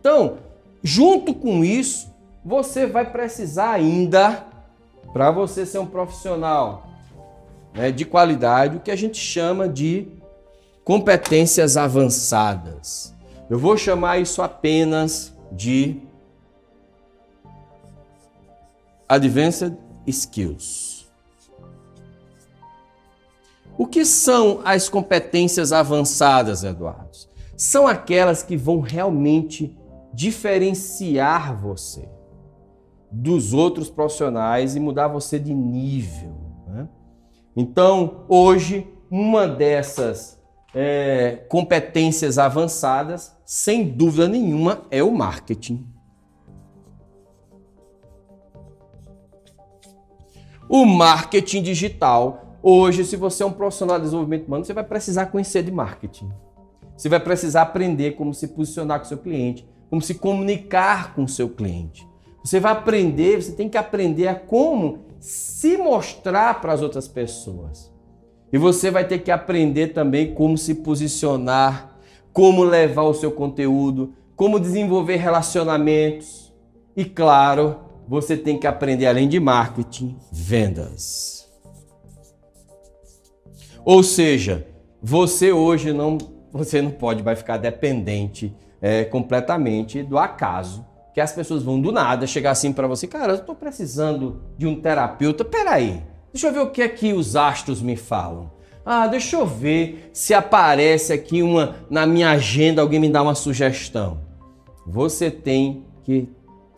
Então, junto com isso, você vai precisar ainda, para você ser um profissional né, de qualidade, o que a gente chama de competências avançadas. Eu vou chamar isso apenas de Advanced Skills. O que são as competências avançadas, Eduardo? São aquelas que vão realmente diferenciar você dos outros profissionais e mudar você de nível. Né? Então, hoje, uma dessas é, competências avançadas, sem dúvida nenhuma, é o marketing. O marketing digital. Hoje, se você é um profissional de desenvolvimento humano, você vai precisar conhecer de marketing. Você vai precisar aprender como se posicionar com seu cliente, como se comunicar com seu cliente. Você vai aprender, você tem que aprender a como se mostrar para as outras pessoas. E você vai ter que aprender também como se posicionar, como levar o seu conteúdo, como desenvolver relacionamentos. E claro, você tem que aprender além de marketing, vendas. Ou seja, você hoje não, você não pode vai ficar dependente é, completamente do acaso. Que as pessoas vão do nada chegar assim para você, cara, eu estou precisando de um terapeuta. Peraí, deixa eu ver o que é que os astros me falam. Ah, deixa eu ver se aparece aqui uma na minha agenda, alguém me dá uma sugestão. Você tem que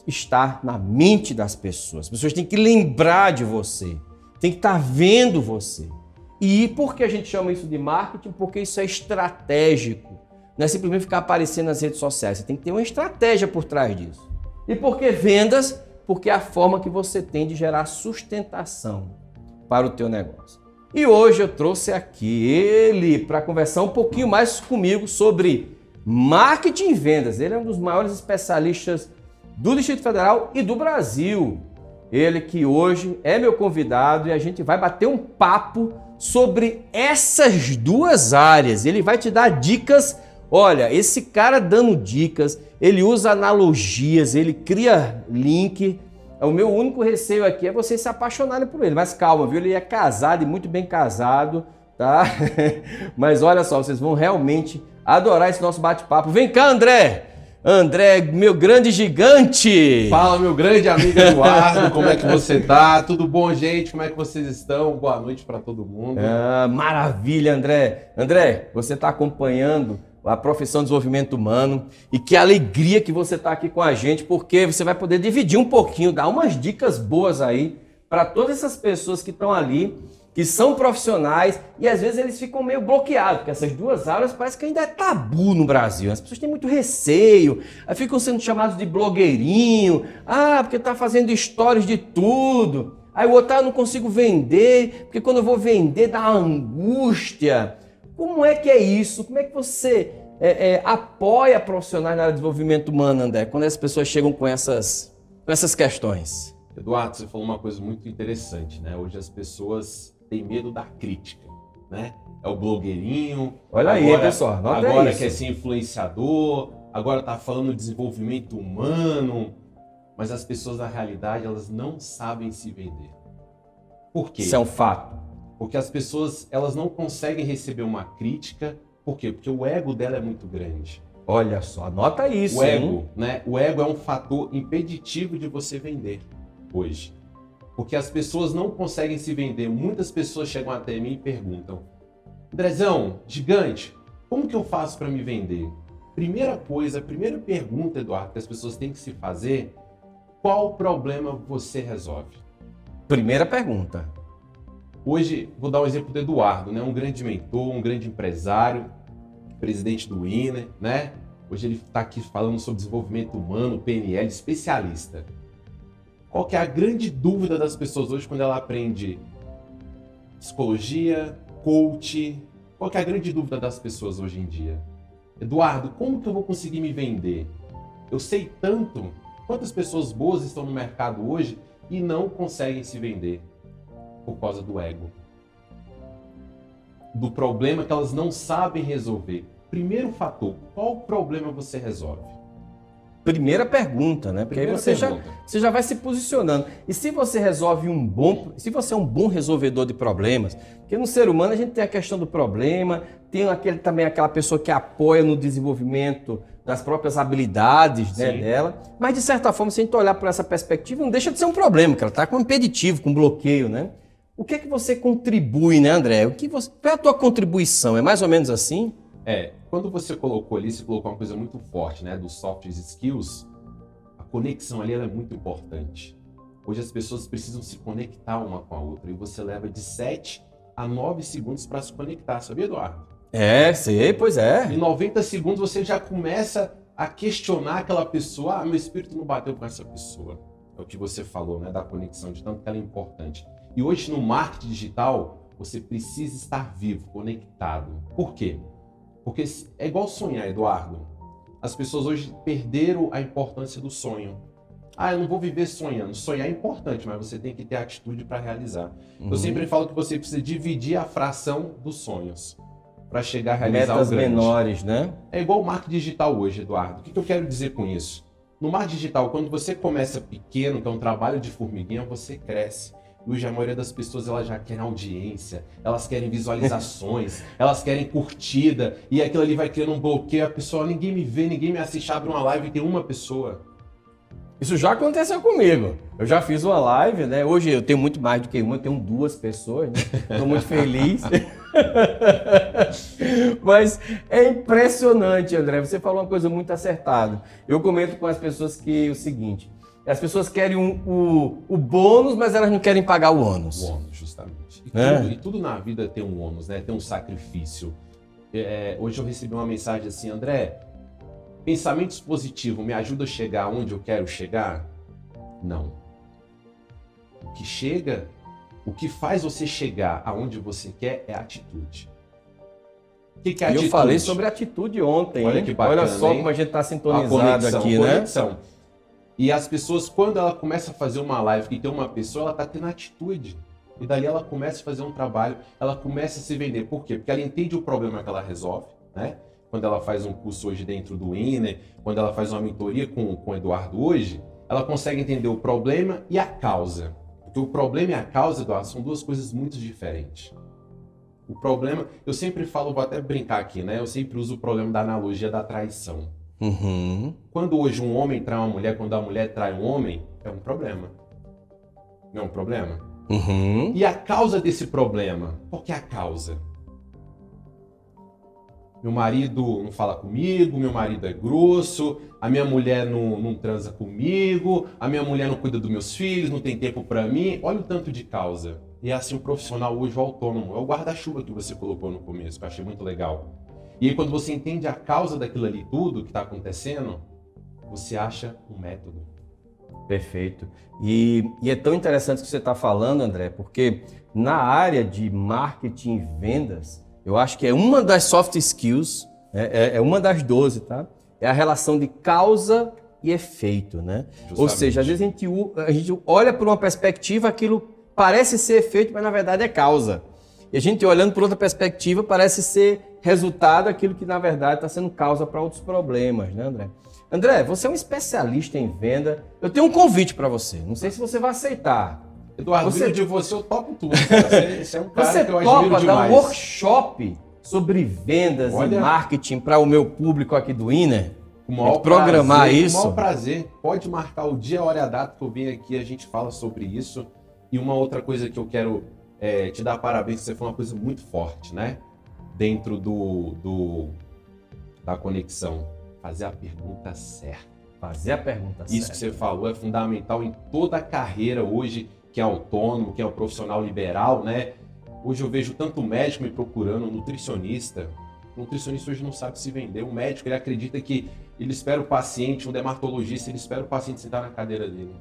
estar na mente das pessoas. As pessoas têm que lembrar de você, tem que estar vendo você. E por que a gente chama isso de marketing? Porque isso é estratégico. Não é simplesmente ficar aparecendo nas redes sociais. Você tem que ter uma estratégia por trás disso. E por que vendas? Porque é a forma que você tem de gerar sustentação para o teu negócio. E hoje eu trouxe aqui ele para conversar um pouquinho mais comigo sobre marketing e vendas. Ele é um dos maiores especialistas do Distrito Federal e do Brasil. Ele que hoje é meu convidado e a gente vai bater um papo sobre essas duas áreas. Ele vai te dar dicas Olha, esse cara dando dicas, ele usa analogias, ele cria link. O meu único receio aqui é vocês se apaixonarem por ele. Mas calma, viu? Ele é casado e muito bem casado, tá? Mas olha só, vocês vão realmente adorar esse nosso bate-papo. Vem cá, André! André, meu grande gigante! Fala, meu grande amigo Eduardo, como é que você tá? Tudo bom, gente? Como é que vocês estão? Boa noite para todo mundo. Ah, maravilha, André! André, você está acompanhando a profissão de desenvolvimento humano e que alegria que você está aqui com a gente, porque você vai poder dividir um pouquinho, dar umas dicas boas aí para todas essas pessoas que estão ali, que são profissionais e às vezes eles ficam meio bloqueados, porque essas duas áreas parece que ainda é tabu no Brasil. As pessoas têm muito receio, ficam sendo chamados de blogueirinho, ah, porque está fazendo stories de tudo. Aí o outro, ah, eu não consigo vender, porque quando eu vou vender dá angústia. Como é que é isso? Como é que você é, é, apoia profissionais na área de desenvolvimento humano, André, quando as pessoas chegam com essas, com essas questões? Eduardo, você falou uma coisa muito interessante, né? Hoje as pessoas têm medo da crítica, né? É o blogueirinho. Olha agora, aí, pessoal. Agora isso. quer ser influenciador, agora tá falando de desenvolvimento humano, mas as pessoas na realidade elas não sabem se vender. Por quê? Isso é um fato. Porque as pessoas elas não conseguem receber uma crítica. Por quê? Porque o ego dela é muito grande. Olha só, anota isso. O ego, hein? né? O ego é um fator impeditivo de você vender hoje. Porque as pessoas não conseguem se vender. Muitas pessoas chegam até mim e perguntam: Andrezão, gigante, como que eu faço para me vender? Primeira coisa, primeira pergunta, Eduardo, que as pessoas têm que se fazer: qual problema você resolve? Primeira pergunta. Hoje, vou dar um exemplo do Eduardo, né? um grande mentor, um grande empresário, presidente do INE, né? Hoje ele está aqui falando sobre desenvolvimento humano, PNL, especialista. Qual que é a grande dúvida das pessoas hoje quando ela aprende psicologia, coach? Qual que é a grande dúvida das pessoas hoje em dia? Eduardo, como que eu vou conseguir me vender? Eu sei tanto. Quantas pessoas boas estão no mercado hoje e não conseguem se vender por causa do ego? Do problema que elas não sabem resolver. Primeiro fator, qual problema você resolve? Primeira pergunta, né? Porque Primeira aí você já, você já vai se posicionando. E se você resolve um bom. Se você é um bom resolvedor de problemas, porque no ser humano a gente tem a questão do problema, tem aquele, também aquela pessoa que apoia no desenvolvimento das próprias habilidades né, dela. Mas, de certa forma, se a gente olhar por essa perspectiva, não deixa de ser um problema, que ela está com um impeditivo, com um bloqueio, né? O que é que você contribui, né, André? O que você, qual é a tua contribuição? É mais ou menos assim? É, quando você colocou ali, você colocou uma coisa muito forte, né? Dos soft skills, a conexão ali é muito importante. Hoje as pessoas precisam se conectar uma com a outra e você leva de 7 a 9 segundos para se conectar, sabia, Eduardo? É, sei, pois é. Em 90 segundos você já começa a questionar aquela pessoa. Ah, meu espírito não bateu com essa pessoa. É o que você falou, né? Da conexão, de tanto que ela é importante. E hoje no marketing digital, você precisa estar vivo, conectado. Por quê? Porque é igual sonhar, Eduardo. As pessoas hoje perderam a importância do sonho. Ah, eu não vou viver sonhando. Sonhar é importante, mas você tem que ter atitude para realizar. Uhum. Eu sempre falo que você precisa dividir a fração dos sonhos para chegar a realizar Metas o grande. menores, né? É igual o marketing digital hoje, Eduardo. O que, que eu quero dizer com isso? No marketing digital, quando você começa pequeno, que é um trabalho de formiguinha, você cresce. Hoje a maioria das pessoas elas já querem audiência, elas querem visualizações, elas querem curtida, e aquilo ali vai criando um bloqueio. A pessoa, ninguém me vê, ninguém me assiste, abre uma live e tem uma pessoa. Isso já aconteceu comigo. Eu já fiz uma live, né? Hoje eu tenho muito mais do que uma, eu tenho duas pessoas, né? Estou muito feliz. Mas é impressionante, André. Você falou uma coisa muito acertada. Eu comento com as pessoas que o seguinte: as pessoas querem um, o, o bônus, mas elas não querem pagar o ônus. O ônus, justamente. E, é. tudo, e tudo, na vida tem um ônus, né? Tem um sacrifício. É, hoje eu recebi uma mensagem assim, André, pensamentos positivos me ajudam a chegar onde eu quero chegar? Não. O que chega, o que faz você chegar aonde você quer é atitude. O que, que é atitude? Eu falei sobre atitude ontem. Olha, que bacana, Olha só hein? como a gente está sintonizado conexão, aqui, né? Conexão. E as pessoas, quando ela começa a fazer uma live e tem uma pessoa, ela está tendo atitude. E daí ela começa a fazer um trabalho, ela começa a se vender. Por quê? Porque ela entende o problema que ela resolve, né? Quando ela faz um curso hoje dentro do INE, quando ela faz uma mentoria com, com o Eduardo hoje, ela consegue entender o problema e a causa. Porque o problema e a causa, Eduardo, são duas coisas muito diferentes. O problema, eu sempre falo, vou até brincar aqui, né? Eu sempre uso o problema da analogia da traição. Uhum. Quando hoje um homem trai uma mulher, quando a mulher trai um homem, é um problema. Não é um problema? Uhum. E a causa desse problema? Qual que é a causa? Meu marido não fala comigo, meu marido é grosso, a minha mulher não, não transa comigo, a minha mulher não cuida dos meus filhos, não tem tempo para mim. Olha o tanto de causa. E é assim o profissional hoje, o autônomo, é o guarda-chuva que você colocou no começo, que eu achei muito legal. E aí, quando você entende a causa daquilo ali tudo que está acontecendo, você acha um método. Perfeito. E, e é tão interessante o que você está falando, André, porque na área de marketing e vendas, eu acho que é uma das soft skills, né? é, é, uma das 12, tá? É a relação de causa e efeito, né? Justamente. Ou seja, às vezes a gente, a gente olha por uma perspectiva, aquilo parece ser efeito, mas na verdade é causa. E a gente olhando por outra perspectiva, parece ser resultado aquilo que na verdade está sendo causa para outros problemas, né, André? André, você é um especialista em venda. Eu tenho um convite para você. Não sei se você vai aceitar. Eduardo, você... de você eu topo tudo. Você, você é um cara você que eu topa dar um workshop sobre vendas Olha... e marketing para o meu público aqui do Inner? Com maior programar prazer, isso. Com o maior prazer. Pode marcar o dia, a hora e a data que eu venho aqui, a gente fala sobre isso. E uma outra coisa que eu quero é, te dar parabéns, você foi uma coisa muito forte, né? Dentro do, do da conexão. Fazer a pergunta certa. Fazer a pergunta certa. Isso que você falou é fundamental em toda a carreira hoje, que é autônomo, que é um profissional liberal, né? Hoje eu vejo tanto médico me procurando, nutricionista. O nutricionista hoje não sabe se vender. O médico ele acredita que ele espera o paciente, um dermatologista, ele espera o paciente sentar na cadeira dele.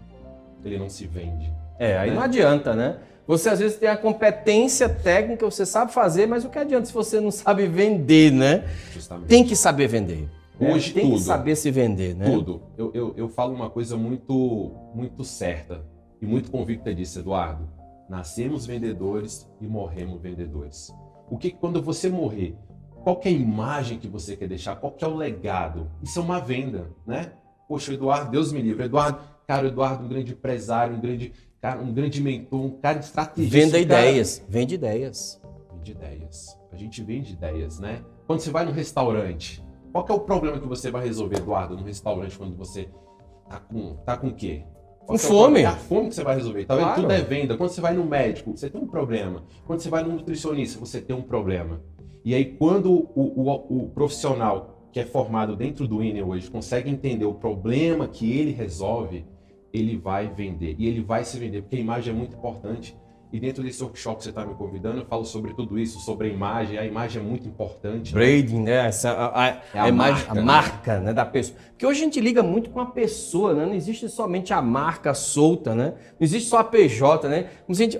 Ele não se vende. É, aí né? não adianta, né? Você às vezes tem a competência técnica, você sabe fazer, mas o que adianta se você não sabe vender, né? Justamente. Tem que saber vender. né? Hoje tem tudo. que saber se vender, né? Tudo. Eu, eu, eu falo uma coisa muito, muito certa e muito convicta disso, Eduardo. Nascemos vendedores e morremos vendedores. O que quando você morrer, qual é a imagem que você quer deixar? Qual que é o legado? Isso é uma venda, né? Poxa, Eduardo, Deus me livre. Eduardo, cara, o Eduardo, um grande empresário, um grande, cara, um grande mentor, um cara estrategista. Venda um cara- ideias, vende ideias. Vende ideias. A gente vende ideias, né? Quando você vai no restaurante, qual é o problema que você vai resolver, Eduardo, no restaurante quando você tá com, tá com o quê? Com é fome. É a fome que você vai resolver. Tá vendo? Claro. Tudo é venda. Quando você vai no médico, você tem um problema. Quando você vai no nutricionista, você tem um problema. E aí, quando o, o- o profissional que é formado dentro do INE hoje consegue entender o problema que ele resolve, ele vai vender. E ele vai se vender, porque a imagem é muito importante. E dentro desse workshop que você está me convidando, eu falo sobre tudo isso, sobre a imagem. A imagem é muito importante. né? Branding, né? Essa, a, a- É a a imagem, marca, a né? marca né, da pessoa. Porque hoje a gente liga muito com a pessoa, né? Não existe somente a marca solta, né? Não existe só a PJ, né?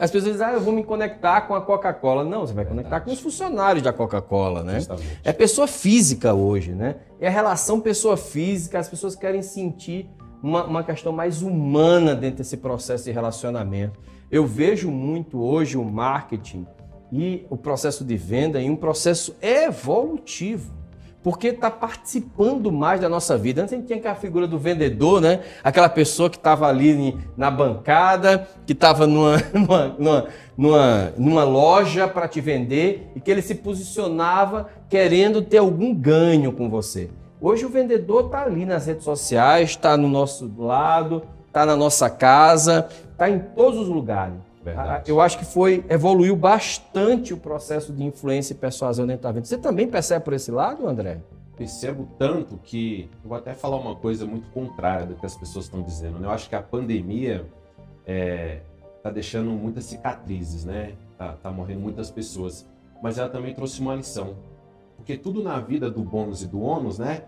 As pessoas dizem, ah, eu vou me conectar com a Coca-Cola. Não, você vai conectar com os funcionários da Coca-Cola, né? Justamente. É pessoa física hoje, né? É a relação pessoa física, as pessoas querem sentir uma, uma questão mais humana dentro desse processo de relacionamento. Eu vejo muito hoje o marketing e o processo de venda em um processo evolutivo. Porque está participando mais da nossa vida. Antes a gente tinha aquela figura do vendedor, né? Aquela pessoa que estava ali na bancada, que estava numa, numa, numa, numa loja para te vender e que ele se posicionava querendo ter algum ganho com você. Hoje o vendedor está ali nas redes sociais, está no nosso lado, está na nossa casa, está em todos os lugares. Verdade. Ah, Eu acho que foi evoluiu bastante o processo de influência e persuasão dentro da venda. Você também percebe por esse lado, André? percebo tanto que eu vou até falar uma coisa muito contrária do que as pessoas estão dizendo. Né? Eu acho que a pandemia está deixando muitas cicatrizes, né? Tá, tá morrendo muitas pessoas, mas ela também trouxe uma lição, porque tudo na vida do bônus e do ônus, né?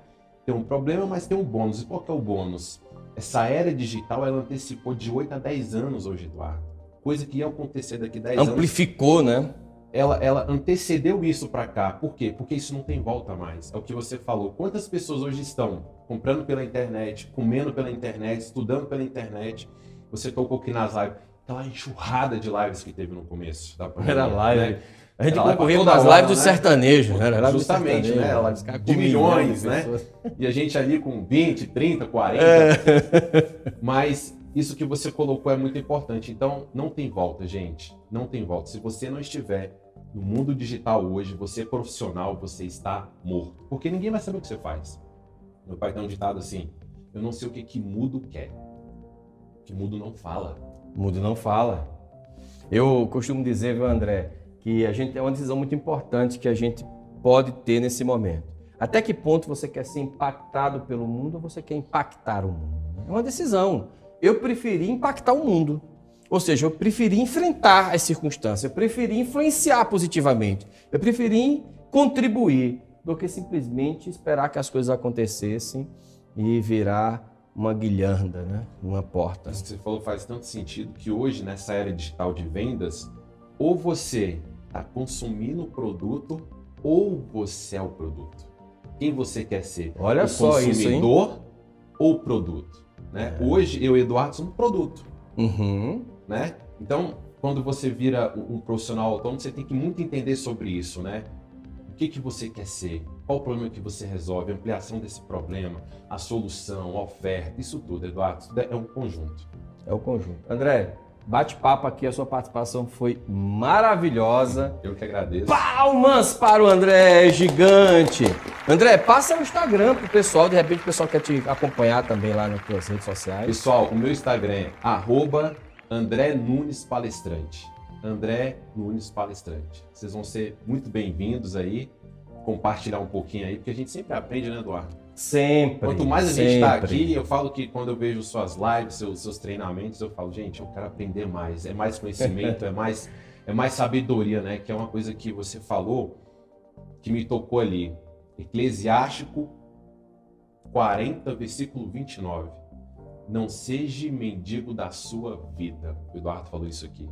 Tem um problema, mas tem um bônus. E qual que é o bônus? Essa era digital ela antecipou de 8 a 10 anos hoje, Eduardo. Coisa que ia acontecer daqui a 10 anos Amplificou, né? ela, ela antecedeu isso para cá. Por quê? Porque isso não tem volta mais. É o que você falou. Quantas pessoas hoje estão comprando pela internet, comendo pela internet, estudando pela internet? Você tocou aqui nas lives. Aquela enxurrada de lives que teve no começo da pandemia. Era live. né? A gente concorria das hora, lives do né? sertanejo, né? Era do Justamente, sertanejo, né? caras De com milhões, né? pessoas. E a gente ali com 20, 30, 40. Mas isso que você colocou é muito importante. Então, não tem volta, gente. Não tem volta. Se você não estiver no mundo digital hoje, você é profissional, você está morto. Porque ninguém vai saber o que você faz. Meu pai tem um ditado assim: Eu não sei o que, que mudo quer. Que mudo não fala. Mudo não fala. Eu costumo dizer, viu, André, que a gente é uma decisão muito importante que a gente pode ter nesse momento. Até que ponto você quer ser impactado pelo mundo ou você quer impactar o mundo? É uma decisão. Eu preferi impactar o mundo. Ou seja, eu preferi enfrentar as circunstâncias, eu preferi influenciar positivamente, eu preferi contribuir do que simplesmente esperar que as coisas acontecessem e virar uma guilhanda, né? Uma porta. Isso que você falou faz tanto sentido que hoje, nessa era digital de vendas, ou você está consumindo o produto ou você é o produto. Quem você quer ser? Olha o só isso, consumidor ou o produto? Né? Hoje, eu e Eduardo somos produto. Uhum. né? Então, quando você vira um profissional autônomo, você tem que muito entender sobre isso, né? O que, que você quer ser? Qual o problema que você resolve? A ampliação desse problema, a solução, a oferta, isso tudo, Eduardo, isso é um conjunto. É o conjunto. André, bate-papo aqui, a sua participação foi maravilhosa. Eu que agradeço. Palmas para o André, gigante. André, passa o Instagram pro pessoal, de repente o pessoal quer te acompanhar também lá nas suas redes sociais. Pessoal, o meu Instagram é arroba André Nunes Palestrante. André Nunes Palestrante. Vocês vão ser muito bem-vindos aí, compartilhar um pouquinho aí, porque a gente sempre aprende, né, Eduardo? Sempre. Quanto mais a gente está sempre. aqui, eu falo que quando eu vejo suas lives, seus, seus treinamentos, eu falo, gente, eu quero aprender mais. É mais conhecimento, é mais é mais sabedoria, né? Que é uma coisa que você falou que me tocou ali. Eclesiástico 40, versículo 29. não seja mendigo da sua vida. O Eduardo falou isso aqui.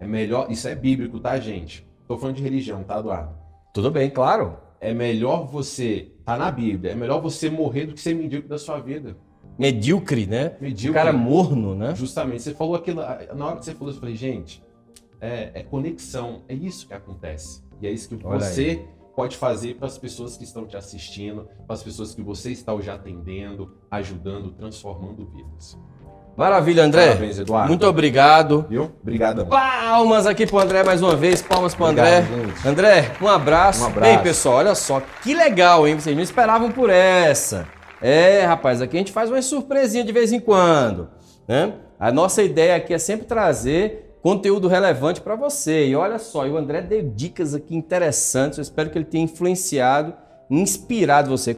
É melhor, isso é bíblico, tá, gente? Tô falando de religião, tá, Eduardo? Tudo bem, claro. É melhor você, tá na Bíblia, é melhor você morrer do que ser mendigo da sua vida. Medíocre, né? Medíocre. O cara morno, né? Justamente. Você falou aquilo, na hora que você falou, eu falei, gente, é, é conexão, é isso que acontece. E é isso que Olha você aí. pode fazer para as pessoas que estão te assistindo, para as pessoas que você está já atendendo, ajudando, transformando vidas. Maravilha, André. Parabéns, Eduardo. Muito obrigado. Viu? Obrigado. Palmas aqui pro André mais uma vez. Palmas pro André. Gente. André, um abraço. Um abraço. Bem, pessoal, olha só que legal, hein? Vocês não esperavam por essa. É, rapaz, aqui a gente faz uma surpresinha de vez em quando, né? A nossa ideia aqui é sempre trazer conteúdo relevante para você. E olha só, e o André deu dicas aqui interessantes. Eu espero que ele tenha influenciado, inspirado você.